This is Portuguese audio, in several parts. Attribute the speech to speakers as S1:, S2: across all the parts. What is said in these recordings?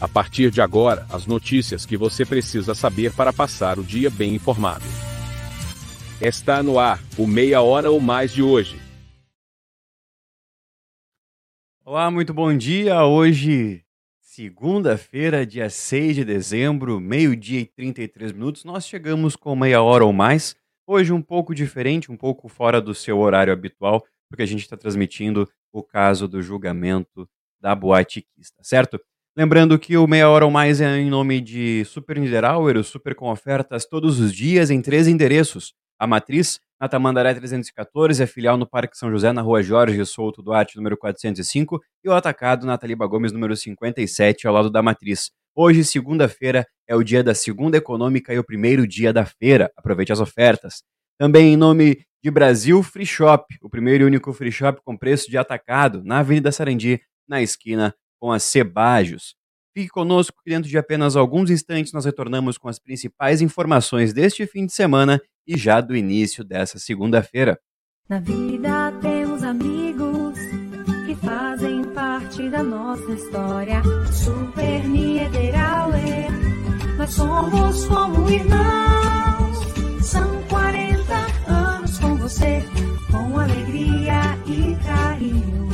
S1: A partir de agora, as notícias que você precisa saber para passar o dia bem informado. Está no ar, o Meia Hora ou Mais de hoje.
S2: Olá, muito bom dia. Hoje, segunda-feira, dia 6 de dezembro, meio-dia e 33 minutos, nós chegamos com meia hora ou mais. Hoje um pouco diferente, um pouco fora do seu horário habitual, porque a gente está transmitindo o caso do julgamento da tá certo? Lembrando que o Meia Hora ou Mais é em nome de Super Niederauer, o Super com ofertas todos os dias em três endereços. A Matriz, na Tamandaré 314, a filial no Parque São José, na rua Jorge Souto Duarte, número 405, e o Atacado na Taliba Gomes, número 57, ao lado da Matriz. Hoje, segunda-feira, é o dia da segunda econômica e o primeiro dia da feira. Aproveite as ofertas. Também em nome de Brasil Free Shop, o primeiro e único free shop com preço de atacado, na Avenida Sarandi, na esquina com a Cebajos. Fique conosco que dentro de apenas alguns instantes nós retornamos com as principais informações deste fim de semana e já do início dessa segunda-feira.
S3: Na vida temos amigos que fazem parte da nossa história. Super Niederauer, nós somos como irmãos. São 40 anos com você, com alegria e carinho.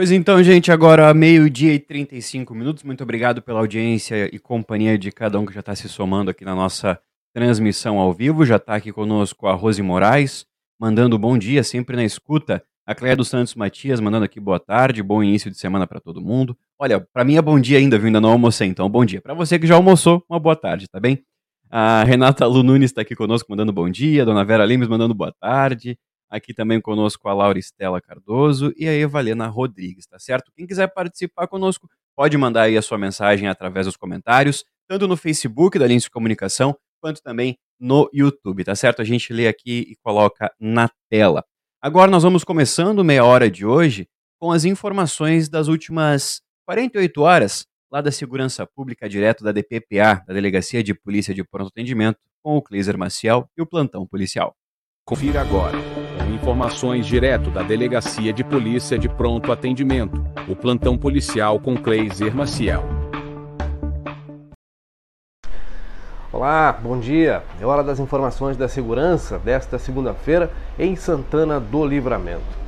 S2: Pois então, gente, agora meio-dia e 35 minutos. Muito obrigado pela audiência e companhia de cada um que já está se somando aqui na nossa transmissão ao vivo. Já está aqui conosco a Rose Moraes, mandando bom dia, sempre na escuta. A Cléia dos Santos Matias, mandando aqui boa tarde, bom início de semana para todo mundo. Olha, para mim é bom dia ainda, viu? Ainda não almocei, então bom dia. Para você que já almoçou, uma boa tarde, tá bem? A Renata Lu Nunes está aqui conosco, mandando bom dia. Dona Vera Limes, mandando boa tarde. Aqui também conosco a Laura Estela Cardoso e a Evalena Rodrigues, tá certo? Quem quiser participar conosco, pode mandar aí a sua mensagem através dos comentários, tanto no Facebook da Lince Comunicação, quanto também no YouTube, tá certo? A gente lê aqui e coloca na tela. Agora nós vamos começando meia hora de hoje com as informações das últimas 48 horas lá da Segurança Pública, direto da DPPA, da Delegacia de Polícia de Pronto Atendimento, com o Cleiser Maciel e o plantão policial.
S1: Confira agora. Informações direto da Delegacia de Polícia de Pronto Atendimento. O plantão policial com Cleiser Maciel.
S4: Olá, bom dia. É hora das informações da segurança desta segunda-feira em Santana do Livramento.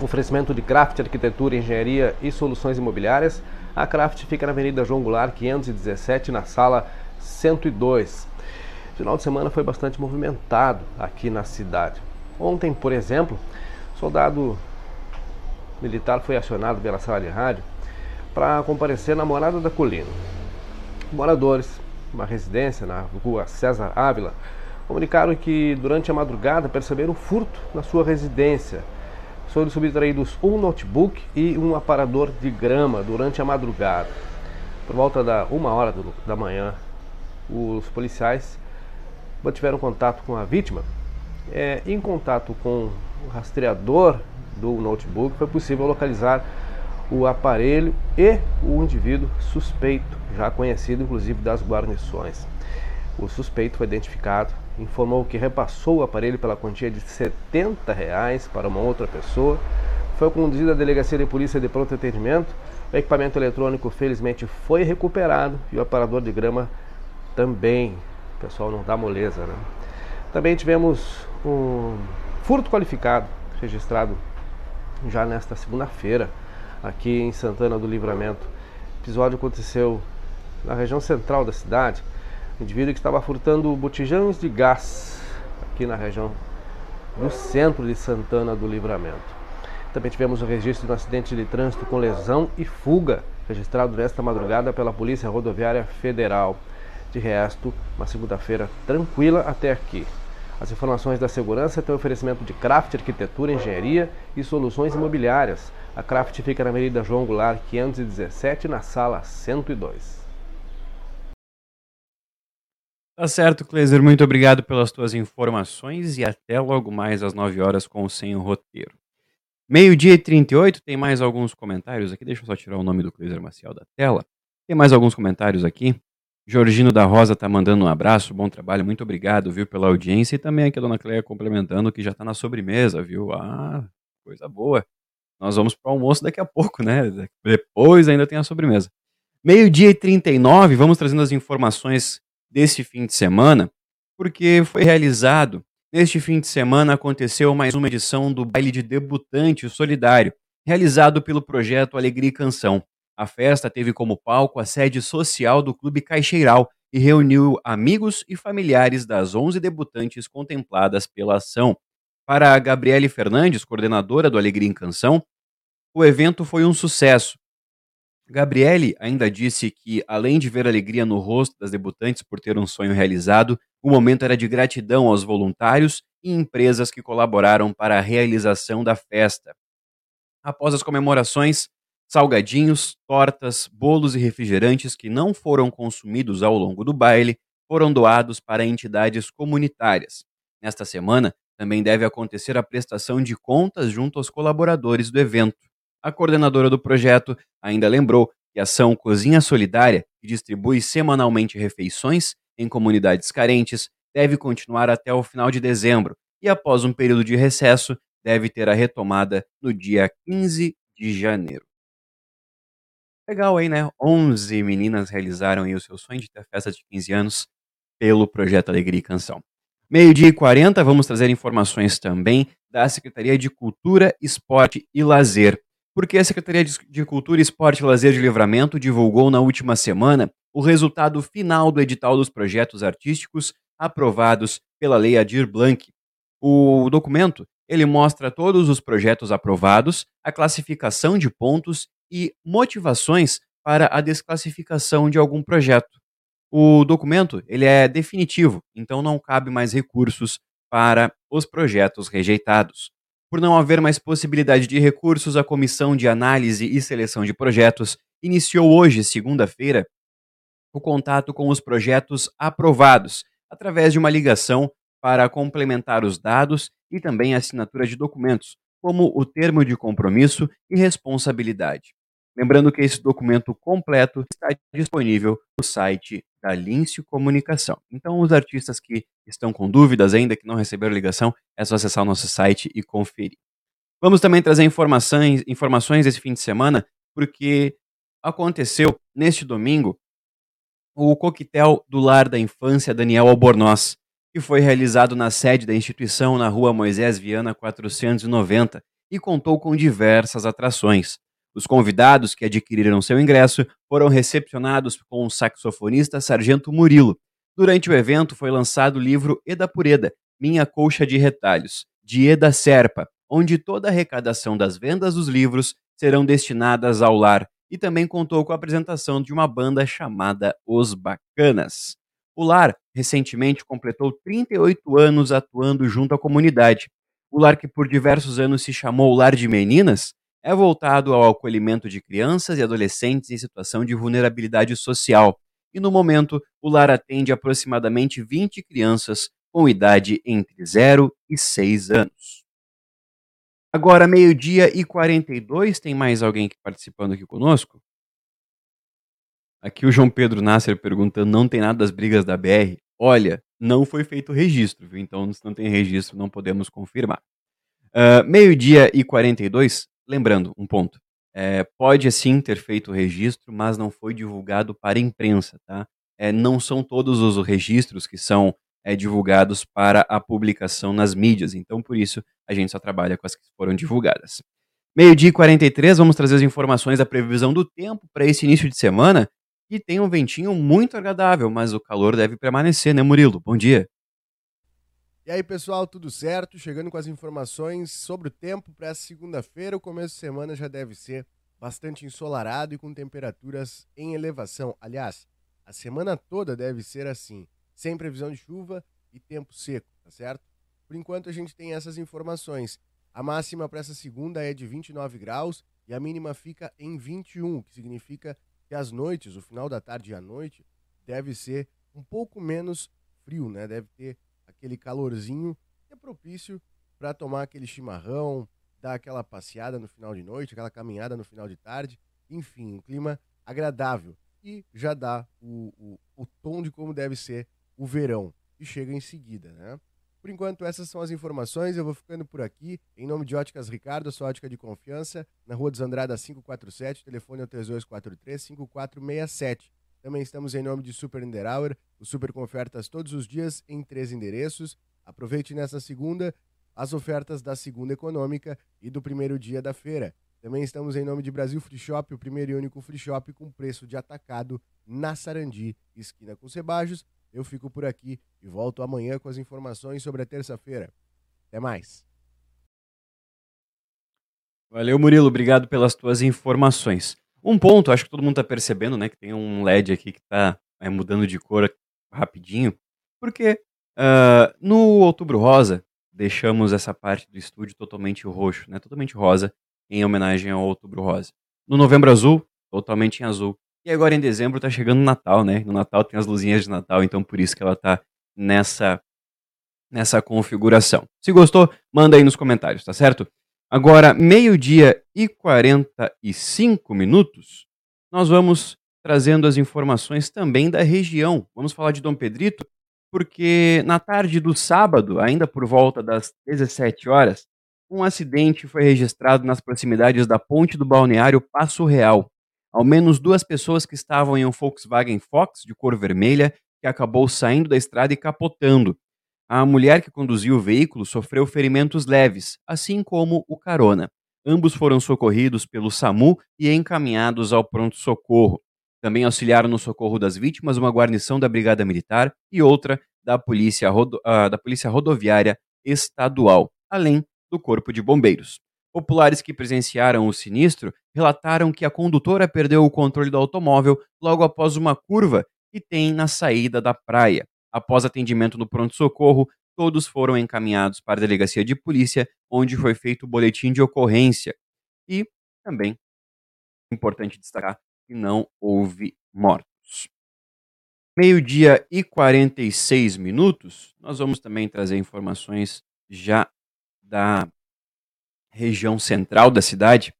S4: Oferecimento de Craft Arquitetura, Engenharia e Soluções Imobiliárias. A Craft fica na Avenida João Goulart, 517, na sala 102. O final de semana foi bastante movimentado aqui na cidade. Ontem, por exemplo, soldado militar foi acionado pela sala de rádio para comparecer na Morada da Colina. Moradores, uma residência na rua César Ávila, comunicaram que durante a madrugada perceberam furto na sua residência. Foram subtraídos um notebook e um aparador de grama durante a madrugada. Por volta da uma hora do- da manhã, os policiais mantiveram contato com a vítima. É, em contato com o rastreador do notebook, foi possível localizar o aparelho e o indivíduo suspeito, já conhecido inclusive das guarnições. O suspeito foi identificado, informou que repassou o aparelho pela quantia de 70 reais para uma outra pessoa. Foi conduzido à delegacia de polícia de pronto atendimento. O equipamento eletrônico felizmente foi recuperado e o aparador de grama também. O pessoal não dá moleza, né? Também tivemos um furto qualificado registrado já nesta segunda-feira aqui em Santana do Livramento. episódio aconteceu na região central da cidade. Um indivíduo que estava furtando botijões de gás aqui na região do centro de Santana do Livramento. Também tivemos o registro de um acidente de trânsito com lesão e fuga, registrado nesta madrugada pela Polícia Rodoviária Federal. De resto, uma segunda-feira tranquila até aqui. As informações da segurança têm oferecimento de Craft Arquitetura, Engenharia e Soluções Imobiliárias. A Craft fica na Avenida João Goulart, 517, na sala 102.
S2: Tá certo, Kleiser. Muito obrigado pelas tuas informações e até logo mais às 9 horas com o Sem Roteiro. Meio-dia e 38, tem mais alguns comentários aqui. Deixa eu só tirar o nome do Cleiser Maciel da tela. Tem mais alguns comentários aqui. Jorginho da Rosa tá mandando um abraço, bom trabalho, muito obrigado, viu, pela audiência. E também aqui a dona Cleia complementando que já tá na sobremesa, viu? Ah, coisa boa. Nós vamos pro almoço daqui a pouco, né? Depois ainda tem a sobremesa. Meio-dia e 39, vamos trazendo as informações desse fim de semana, porque foi realizado Neste fim de semana aconteceu mais uma edição do Baile de Debutante Solidário, realizado pelo projeto Alegria e Canção. A festa teve como palco a sede social do Clube Caixeiral e reuniu amigos e familiares das 11 debutantes contempladas pela ação. Para a Gabriele Fernandes, coordenadora do Alegria em Canção, o evento foi um sucesso. Gabriele ainda disse que, além de ver alegria no rosto das debutantes por ter um sonho realizado, o momento era de gratidão aos voluntários e empresas que colaboraram para a realização da festa. Após as comemorações, salgadinhos, tortas, bolos e refrigerantes que não foram consumidos ao longo do baile foram doados para entidades comunitárias. Nesta semana, também deve acontecer a prestação de contas junto aos colaboradores do evento. A coordenadora do projeto ainda lembrou que a ação Cozinha Solidária, que distribui semanalmente refeições, em comunidades carentes deve continuar até o final de dezembro e, após um período de recesso, deve ter a retomada no dia 15 de janeiro. Legal aí, né? 11 meninas realizaram aí o seu sonho de ter festa de 15 anos pelo projeto Alegria e Canção. Meio-dia e 40, vamos trazer informações também da Secretaria de Cultura, Esporte e Lazer. Porque a Secretaria de Cultura, Esporte e Lazer de Livramento divulgou na última semana o resultado final do edital dos projetos artísticos aprovados pela Lei Adir Blanc. O documento ele mostra todos os projetos aprovados, a classificação de pontos e motivações para a desclassificação de algum projeto. O documento ele é definitivo, então não cabe mais recursos para os projetos rejeitados. Por não haver mais possibilidade de recursos, a Comissão de Análise e Seleção de Projetos iniciou hoje, segunda-feira, o contato com os projetos aprovados, através de uma ligação para complementar os dados e também a assinatura de documentos, como o termo de compromisso e responsabilidade. Lembrando que esse documento completo está disponível no site da Lincio Comunicação. Então, os artistas que estão com dúvidas ainda, que não receberam ligação, é só acessar o nosso site e conferir. Vamos também trazer informações, informações desse fim de semana, porque aconteceu neste domingo o coquetel do Lar da Infância Daniel Albornoz, que foi realizado na sede da instituição na rua Moisés Viana 490 e contou com diversas atrações. Os convidados que adquiriram seu ingresso foram recepcionados com o saxofonista Sargento Murilo. Durante o evento foi lançado o livro Eda por Eda, Minha Colcha de Retalhos, de Eda Serpa, onde toda a arrecadação das vendas dos livros serão destinadas ao lar e também contou com a apresentação de uma banda chamada Os Bacanas. O Lar recentemente completou 38 anos atuando junto à comunidade. O lar que por diversos anos se chamou Lar de Meninas é voltado ao acolhimento de crianças e adolescentes em situação de vulnerabilidade social. E no momento, o lar atende aproximadamente 20 crianças com idade entre 0 e 6 anos. Agora, meio-dia e 42, tem mais alguém participando aqui conosco? Aqui o João Pedro Nasser perguntando: não tem nada das brigas da BR? Olha, não foi feito registro, viu? Então, se não tem registro, não podemos confirmar. Uh, meio-dia e 42, lembrando um ponto. É, pode sim ter feito o registro, mas não foi divulgado para a imprensa, tá? É, não são todos os registros que são é, divulgados para a publicação nas mídias. Então, por isso, a gente só trabalha com as que foram divulgadas. Meio-dia e 43, vamos trazer as informações da previsão do tempo para esse início de semana. E tem um ventinho muito agradável, mas o calor deve permanecer, né, Murilo? Bom dia.
S5: E aí, pessoal, tudo certo? Chegando com as informações sobre o tempo para essa segunda-feira. O começo de semana já deve ser bastante ensolarado e com temperaturas em elevação. Aliás, a semana toda deve ser assim, sem previsão de chuva e tempo seco, tá certo? Por enquanto a gente tem essas informações. A máxima para essa segunda é de 29 graus e a mínima fica em 21, o que significa que as noites, o final da tarde e a noite, deve ser um pouco menos frio, né? Deve ter aquele calorzinho que é propício para tomar aquele chimarrão, dar aquela passeada no final de noite, aquela caminhada no final de tarde. Enfim, um clima agradável. E já dá o, o, o tom de como deve ser o verão, que chega em seguida, né? Por enquanto, essas são as informações. Eu vou ficando por aqui. Em nome de Óticas Ricardo, sua ótica de confiança, na Rua dos Andradas 547, telefone é o 3243-5467. Também estamos em nome de Super Niederauer, o Super com ofertas todos os dias em três endereços. Aproveite nessa segunda as ofertas da segunda econômica e do primeiro dia da feira. Também estamos em nome de Brasil Free Shop, o primeiro e único free shop com preço de atacado na Sarandi, esquina com Cebajos. Eu fico por aqui e volto amanhã com as informações sobre a terça-feira. Até mais.
S2: Valeu, Murilo. Obrigado pelas tuas informações. Um ponto, acho que todo mundo está percebendo, né, que tem um LED aqui que está é, mudando de cor rapidinho, porque uh, no Outubro Rosa deixamos essa parte do estúdio totalmente roxo, né, totalmente rosa, em homenagem ao Outubro Rosa. No Novembro Azul, totalmente em azul. E agora em dezembro tá chegando o Natal, né? No Natal tem as luzinhas de Natal, então por isso que ela tá nessa nessa configuração. Se gostou, manda aí nos comentários, tá certo? Agora, meio-dia e 45 minutos, nós vamos trazendo as informações também da região. Vamos falar de Dom Pedrito, porque na tarde do sábado, ainda por volta das 17 horas, um acidente foi registrado nas proximidades da ponte do balneário Passo Real, ao menos duas pessoas que estavam em um Volkswagen Fox de cor vermelha que acabou saindo da estrada e capotando. A mulher que conduziu o veículo sofreu ferimentos leves, assim como o carona. Ambos foram socorridos pelo SAMU e encaminhados ao pronto-socorro. Também auxiliaram no socorro das vítimas uma guarnição da Brigada Militar e outra da Polícia, Rodo uh, da Polícia Rodoviária Estadual, além do Corpo de Bombeiros. Populares que presenciaram o sinistro relataram que a condutora perdeu o controle do automóvel logo após uma curva que tem na saída da praia. Após atendimento no pronto-socorro, todos foram encaminhados para a delegacia de polícia, onde foi feito o boletim de ocorrência. E também importante destacar que não houve mortos. Meio-dia e 46 minutos, nós vamos também trazer informações já da região central da cidade,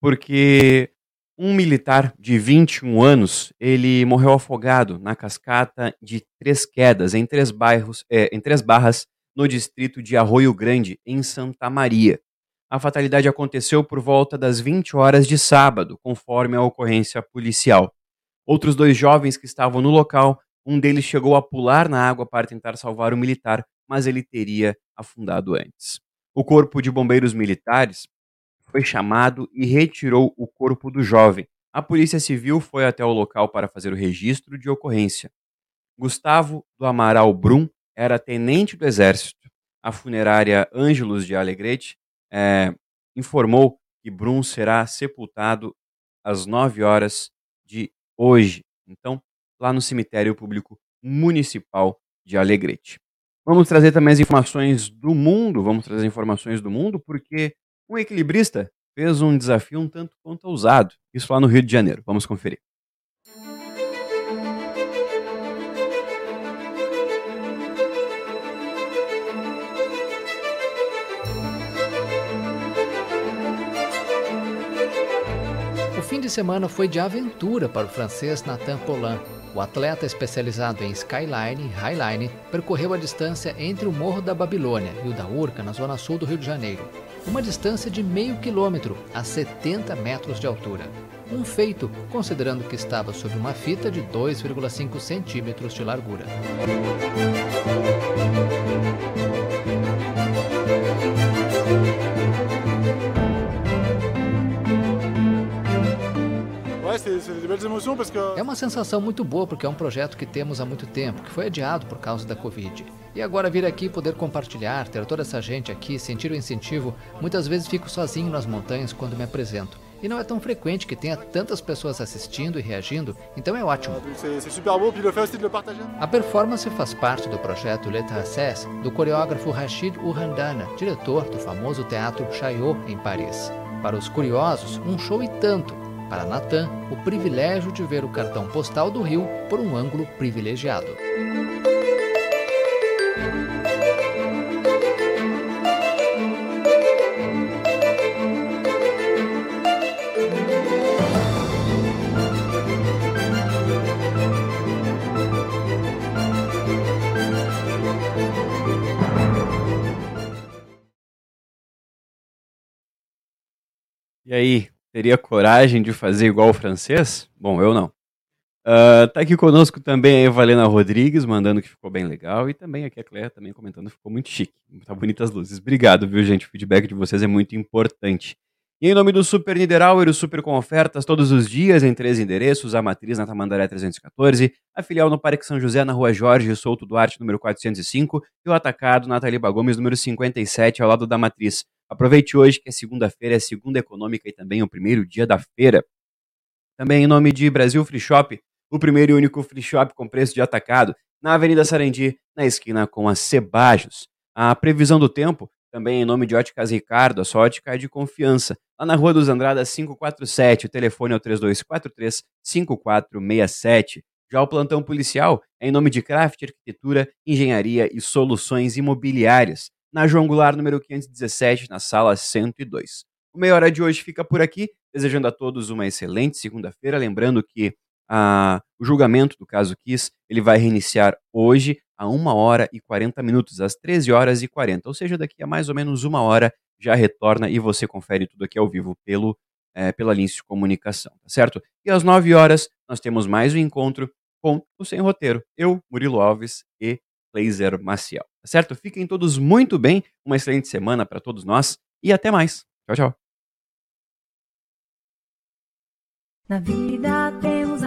S2: porque um militar de 21 anos, ele morreu afogado na cascata de Três Quedas, em Três, bairros, é, em Três Barras, no distrito de Arroio Grande, em Santa Maria. A fatalidade aconteceu por volta das 20 horas de sábado, conforme a ocorrência policial. Outros dois jovens que estavam no local, um deles chegou a pular na água para tentar salvar o militar, mas ele teria afundado antes. O Corpo de Bombeiros Militares foi chamado e retirou o corpo do jovem. A Polícia Civil foi até o local para fazer o registro de ocorrência. Gustavo do Amaral Brum era tenente do Exército. A funerária Ângelos de Alegrete é, informou que Brum será sepultado às 9 horas de hoje. Então, lá no cemitério público municipal de Alegrete. Vamos trazer também as informações do mundo, vamos trazer informações do mundo, porque um equilibrista fez um desafio um tanto quanto ousado. Isso lá no Rio de Janeiro. Vamos conferir.
S6: O fim de semana foi de aventura para o francês Nathan Poulain o atleta especializado em skyline e highline percorreu a distância entre o Morro da Babilônia e o da Urca, na zona sul do Rio de Janeiro, uma distância de meio quilômetro a 70 metros de altura. Um feito, considerando que estava sob uma fita de 2,5 centímetros de largura. É uma sensação muito boa porque é um projeto que temos há muito tempo, que foi adiado por causa da Covid. E agora vir aqui poder compartilhar, ter toda essa gente aqui, sentir o incentivo, muitas vezes fico sozinho nas montanhas quando me apresento. E não é tão frequente que tenha tantas pessoas assistindo e reagindo, então é ótimo. A performance faz parte do projeto L'État Access, do coreógrafo Rachid Urandana, diretor do famoso teatro Chaillot, em Paris. Para os curiosos, um show e tanto. Para Nathan, o privilégio de ver o cartão postal do Rio por um ângulo privilegiado.
S2: E aí, teria coragem de fazer igual o francês? Bom, eu não. Uh, tá aqui conosco também a Evalena Rodrigues, mandando que ficou bem legal, e também aqui a Cléia também comentando que ficou muito chique. Tá bonitas luzes. Obrigado, viu, gente? O feedback de vocês é muito importante. E em nome do Super Niederauer, o Super com ofertas todos os dias em três endereços, a matriz na Tamandaré 314, a filial no Parque São José na Rua Jorge Souto Duarte, número 405, e o atacado na Taliba Gomes, número 57, ao lado da matriz. Aproveite hoje que é segunda-feira, é segunda econômica e também o primeiro dia da feira. Também em nome de Brasil Free Shop, o primeiro e único free shop com preço de atacado, na Avenida Sarandi, na esquina com a Cebajos. A previsão do tempo, também em nome de Óticas Ricardo, a sua ótica é de confiança. Lá na Rua dos Andradas 547, o telefone é o 3243 5467. Já o plantão policial é em nome de Craft Arquitetura, Engenharia e Soluções Imobiliárias na João Goulart, número 517, na sala 102. O Meia Hora de hoje fica por aqui, desejando a todos uma excelente segunda-feira, lembrando que ah, o julgamento do caso Kiss, ele vai reiniciar hoje a 1 hora e 40 minutos, às 13 horas e 40, ou seja, daqui a mais ou menos uma hora já retorna e você confere tudo aqui ao vivo pelo, é, pela Lince de Comunicação, tá certo? E às 9 horas nós temos mais um encontro com o Sem Roteiro, eu, Murilo Alves e Laser Maciel. Tá certo? Fiquem todos muito bem, uma excelente semana para todos nós e até mais. Tchau, tchau